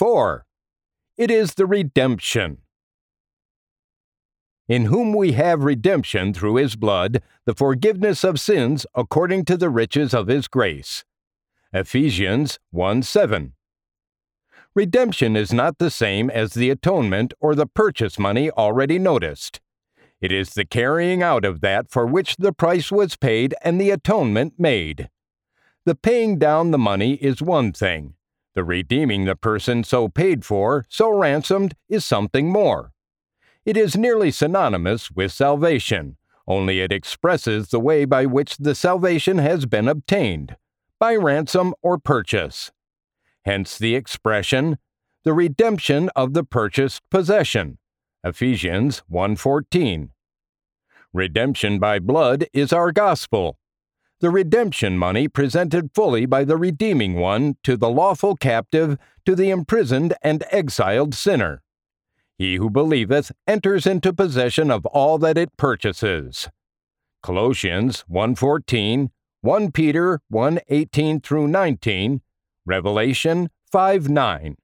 4. It is the redemption. In whom we have redemption through his blood, the forgiveness of sins according to the riches of his grace. Ephesians 1 7. Redemption is not the same as the atonement or the purchase money already noticed. It is the carrying out of that for which the price was paid and the atonement made. The paying down the money is one thing. The redeeming the person so paid for, so ransomed, is something more. It is nearly synonymous with salvation, only it expresses the way by which the salvation has been obtained by ransom or purchase. Hence the expression, the redemption of the purchased possession. Ephesians 1:14. Redemption by blood is our gospel. The redemption money presented fully by the redeeming one to the lawful captive, to the imprisoned and exiled sinner. He who believeth enters into possession of all that it purchases. Colossians 1:14, 1 Peter 1:18 through 19, Revelation 5:9.